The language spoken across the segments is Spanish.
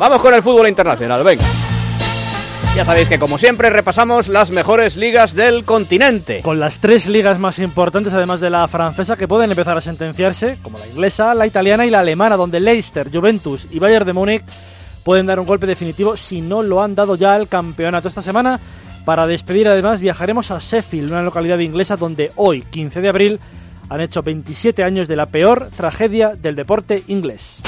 Vamos con el fútbol internacional, venga. Ya sabéis que como siempre repasamos las mejores ligas del continente. Con las tres ligas más importantes, además de la francesa, que pueden empezar a sentenciarse, como la inglesa, la italiana y la alemana, donde Leicester, Juventus y Bayern de Múnich pueden dar un golpe definitivo si no lo han dado ya al campeonato. Esta semana, para despedir además, viajaremos a Sheffield, una localidad inglesa donde hoy, 15 de abril, han hecho 27 años de la peor tragedia del deporte inglés.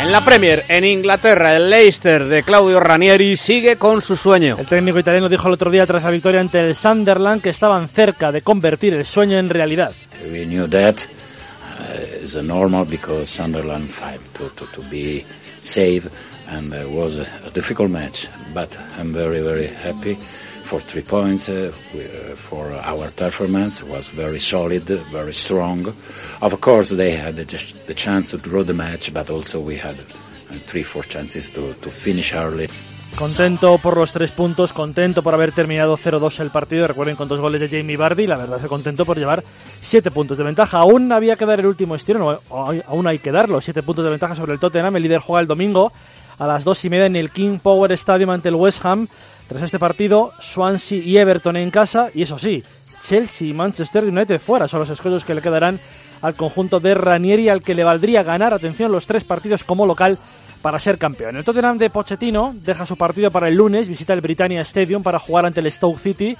En la Premier, en Inglaterra, el Leicester de Claudio Ranieri sigue con su sueño. El técnico italiano dijo el otro día tras la victoria ante el Sunderland que estaban cerca de convertir el sueño en realidad. We knew that uh, is normal because Sunderland fight to, to, to be safe and uh, was a difficult match, but I'm very very happy for three points. Uh, uh, for our performance was very solid, very strong. Of course, they had the, chance to draw the match, but also we had uh, three, four chances to, to finish early. Contento por los tres puntos, contento por haber terminado 0-2 el partido. Recuerden con dos goles de Jamie Vardy, la verdad es contento por llevar siete puntos de ventaja. Aún había que dar el último estirón, aún hay que darlo. Siete puntos de ventaja sobre el Tottenham. El líder juega el domingo a las dos y media en el King Power Stadium ante el West Ham. Tras este partido, Swansea y Everton en casa, y eso sí, Chelsea y Manchester United fuera son los escollos que le quedarán al conjunto de Ranieri, al que le valdría ganar, atención, los tres partidos como local para ser campeón. El Tottenham de Pochettino deja su partido para el lunes, visita el Britannia Stadium para jugar ante el Stoke City,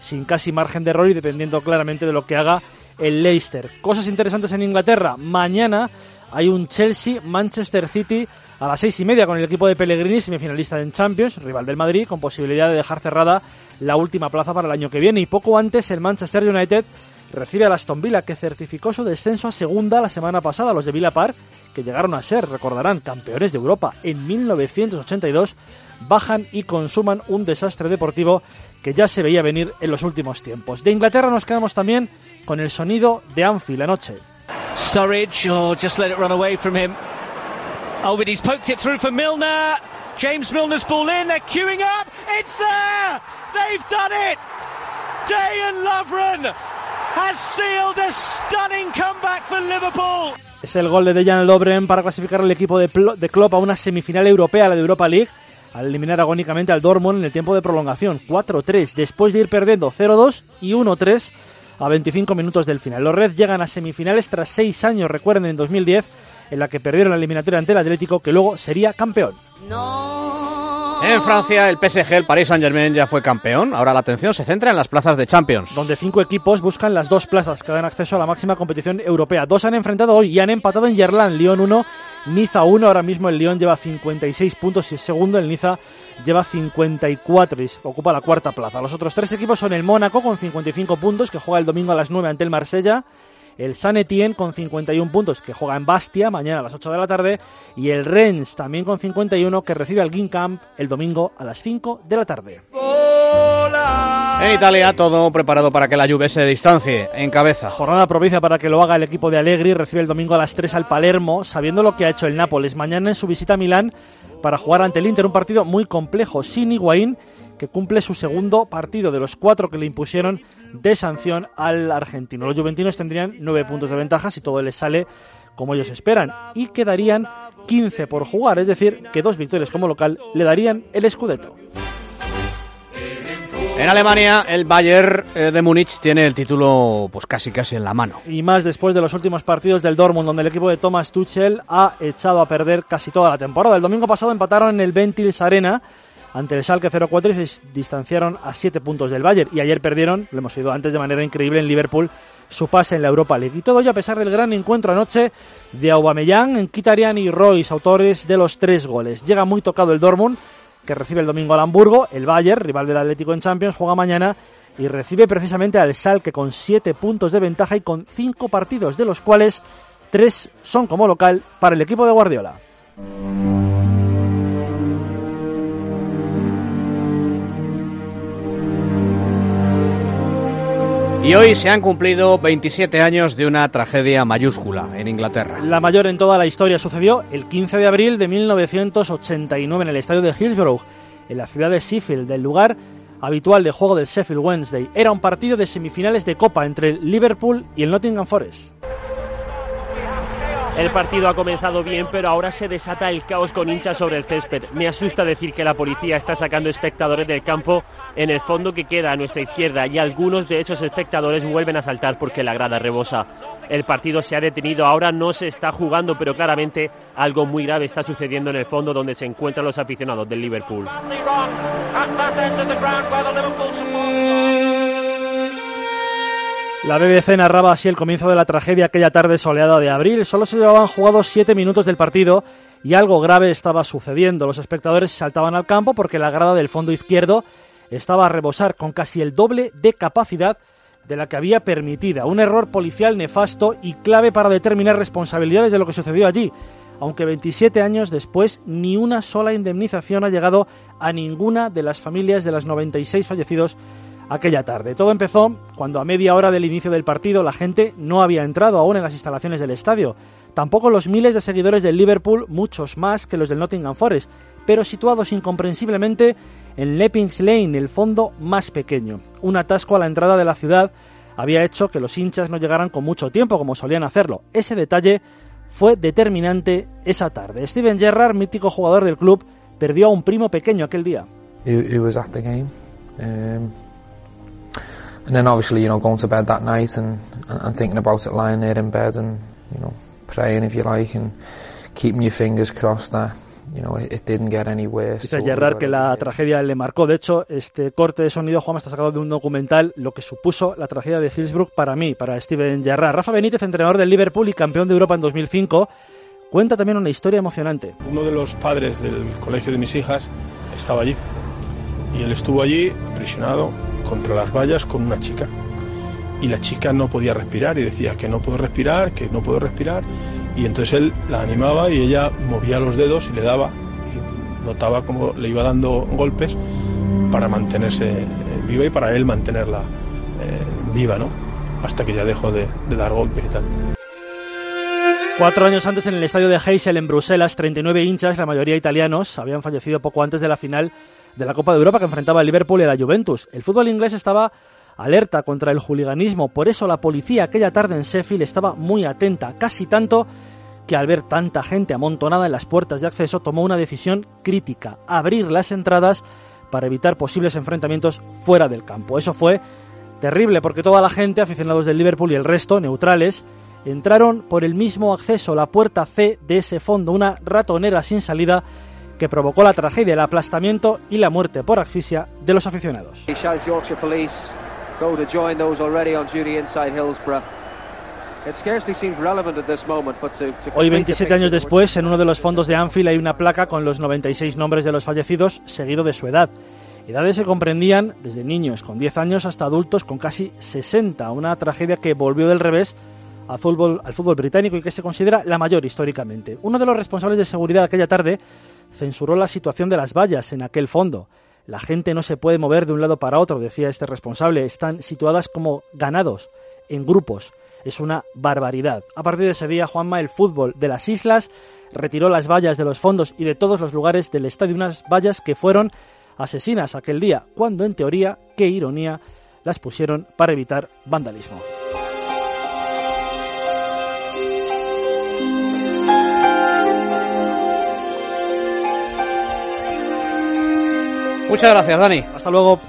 sin casi margen de error y dependiendo claramente de lo que haga el Leicester. Cosas interesantes en Inglaterra. Mañana hay un Chelsea-Manchester City a las seis y media con el equipo de Pellegrini, semifinalista en Champions, rival del Madrid, con posibilidad de dejar cerrada la última plaza para el año que viene. Y poco antes el Manchester United recibe a Aston Villa, que certificó su descenso a segunda la semana pasada. Los de Villa Park, que llegaron a ser, recordarán, campeones de Europa en 1982, bajan y consuman un desastre deportivo que ya se veía venir en los últimos tiempos. De Inglaterra nos quedamos también con el sonido de Anfield anoche. Sturridge. Oh, but he's poked it through for Milner. James Milner's ball in. They're queuing up. It's there. They've done it. Day Lovren has sealed a stunning comeback for Liverpool. Es el gol de Dejan Lovren para clasificar al equipo de, de Klopp a una semifinal europea, la de Europa League, al eliminar agónicamente al Dortmund en el tiempo de prolongación, 4-3, después de ir perdiendo 0-2 y 1-3 a 25 minutos del final. Los Reds llegan a semifinales tras 6 años, recuerden, en 2010 en la que perdieron la eliminatoria ante el Atlético, que luego sería campeón. En Francia, el PSG, el Paris Saint-Germain, ya fue campeón. Ahora la atención se centra en las plazas de Champions. Donde cinco equipos buscan las dos plazas que dan acceso a la máxima competición europea. Dos han enfrentado hoy y han empatado en Gerland. Lyon 1, Niza 1. Ahora mismo el Lyon lleva 56 puntos y el segundo, el Niza, lleva 54 y ocupa la cuarta plaza. Los otros tres equipos son el Mónaco con 55 puntos, que juega el domingo a las 9 ante el Marsella el San Etienne con 51 puntos que juega en Bastia mañana a las 8 de la tarde y el Rennes también con 51 que recibe al Ginkamp el domingo a las 5 de la tarde. En Italia todo preparado para que la Juve se distancie en cabeza. Jornada provincia para que lo haga el equipo de Allegri, recibe el domingo a las 3 al Palermo, sabiendo lo que ha hecho el Nápoles mañana en su visita a Milán para jugar ante el Inter, un partido muy complejo sin Higuaín que cumple su segundo partido de los cuatro que le impusieron de sanción al argentino. Los juventinos tendrían nueve puntos de ventaja si todo les sale como ellos esperan y quedarían 15 por jugar, es decir, que dos victorias como local le darían el Scudetto. En Alemania, el Bayern eh, de Múnich tiene el título pues casi casi en la mano. Y más después de los últimos partidos del Dortmund, donde el equipo de Thomas Tuchel ha echado a perder casi toda la temporada. El domingo pasado empataron en el Ventils Arena ante el Schalke 0-4 y se distanciaron a 7 puntos del Bayern. Y ayer perdieron, lo hemos oído antes de manera increíble en Liverpool, su pase en la Europa League. Y todo ello a pesar del gran encuentro anoche de Aubameyang, Kitarian y Royce, autores de los tres goles. Llega muy tocado el Dortmund, que recibe el domingo al Hamburgo. El Bayern, rival del Atlético en Champions, juega mañana y recibe precisamente al Schalke con 7 puntos de ventaja y con 5 partidos, de los cuales 3 son como local para el equipo de Guardiola. Y hoy se han cumplido 27 años de una tragedia mayúscula en Inglaterra. La mayor en toda la historia sucedió el 15 de abril de 1989 en el estadio de Hillsborough, en la ciudad de Sheffield, del lugar habitual de juego del Sheffield Wednesday. Era un partido de semifinales de Copa entre el Liverpool y el Nottingham Forest. El partido ha comenzado bien, pero ahora se desata el caos con hinchas sobre el césped. Me asusta decir que la policía está sacando espectadores del campo en el fondo que queda a nuestra izquierda y algunos de esos espectadores vuelven a saltar porque la grada rebosa. El partido se ha detenido, ahora no se está jugando, pero claramente algo muy grave está sucediendo en el fondo donde se encuentran los aficionados del Liverpool. La BBC narraba así el comienzo de la tragedia aquella tarde soleada de abril. Solo se llevaban jugados siete minutos del partido y algo grave estaba sucediendo. Los espectadores saltaban al campo porque la grada del fondo izquierdo estaba a rebosar con casi el doble de capacidad de la que había permitida. Un error policial nefasto y clave para determinar responsabilidades de lo que sucedió allí. Aunque 27 años después ni una sola indemnización ha llegado a ninguna de las familias de los 96 fallecidos aquella tarde. Todo empezó cuando a media hora del inicio del partido la gente no había entrado aún en las instalaciones del estadio. Tampoco los miles de seguidores del Liverpool, muchos más que los del Nottingham Forest, pero situados incomprensiblemente en Leppings Lane, el fondo más pequeño. Un atasco a la entrada de la ciudad había hecho que los hinchas no llegaran con mucho tiempo como solían hacerlo. Ese detalle fue determinante esa tarde. Steven Gerrard, mítico jugador del club, perdió a un primo pequeño aquel día. And then obviously you know going to bed that night and, and thinking about it lying there in bed and you know praying if you like and keeping your fingers crossed that you know it didn't get any worse. Dice Gerrard que la tragedia le marcó. De hecho, este corte de sonido, Juan, está sacado de un documental, lo que supuso la tragedia de Hillsborough para mí, para Steven Gerrard. Rafa Benítez, entrenador del Liverpool y campeón de Europa en 2005, cuenta también una historia emocionante. Uno de los padres del colegio de mis hijas estaba allí y él estuvo allí prisionado contra las vallas con una chica. Y la chica no podía respirar y decía que no puedo respirar, que no puedo respirar. Y entonces él la animaba y ella movía los dedos y le daba, y notaba como le iba dando golpes para mantenerse eh, viva y para él mantenerla eh, viva, ¿no? Hasta que ya dejó de, de dar golpes y tal. Cuatro años antes en el estadio de Heysel en Bruselas, 39 hinchas, la mayoría italianos, habían fallecido poco antes de la final de la Copa de Europa que enfrentaba el Liverpool y la Juventus. El fútbol inglés estaba alerta contra el juliganismo, por eso la policía aquella tarde en Sheffield estaba muy atenta, casi tanto que al ver tanta gente amontonada en las puertas de acceso tomó una decisión crítica, abrir las entradas para evitar posibles enfrentamientos fuera del campo. Eso fue terrible porque toda la gente, aficionados del Liverpool y el resto, neutrales, entraron por el mismo acceso, la puerta C de ese fondo, una ratonera sin salida que provocó la tragedia, el aplastamiento y la muerte por asfixia de los aficionados. Hoy, 27 años después, en uno de los fondos de Anfield hay una placa con los 96 nombres de los fallecidos, seguido de su edad. Edades se comprendían desde niños con 10 años hasta adultos con casi 60, una tragedia que volvió del revés al fútbol, británico y que se considera la mayor históricamente. Uno de los responsables de seguridad aquella tarde censuró la situación de las vallas en aquel fondo. La gente no se puede mover de un lado para otro, decía este responsable. Están situadas como ganados, en grupos. Es una barbaridad. A partir de ese día, Juanma, el fútbol de las islas retiró las vallas de los fondos y de todos los lugares del estadio, unas vallas que fueron asesinas aquel día, cuando en teoría, qué ironía, las pusieron para evitar vandalismo. Muchas gracias, Dani. Hasta luego.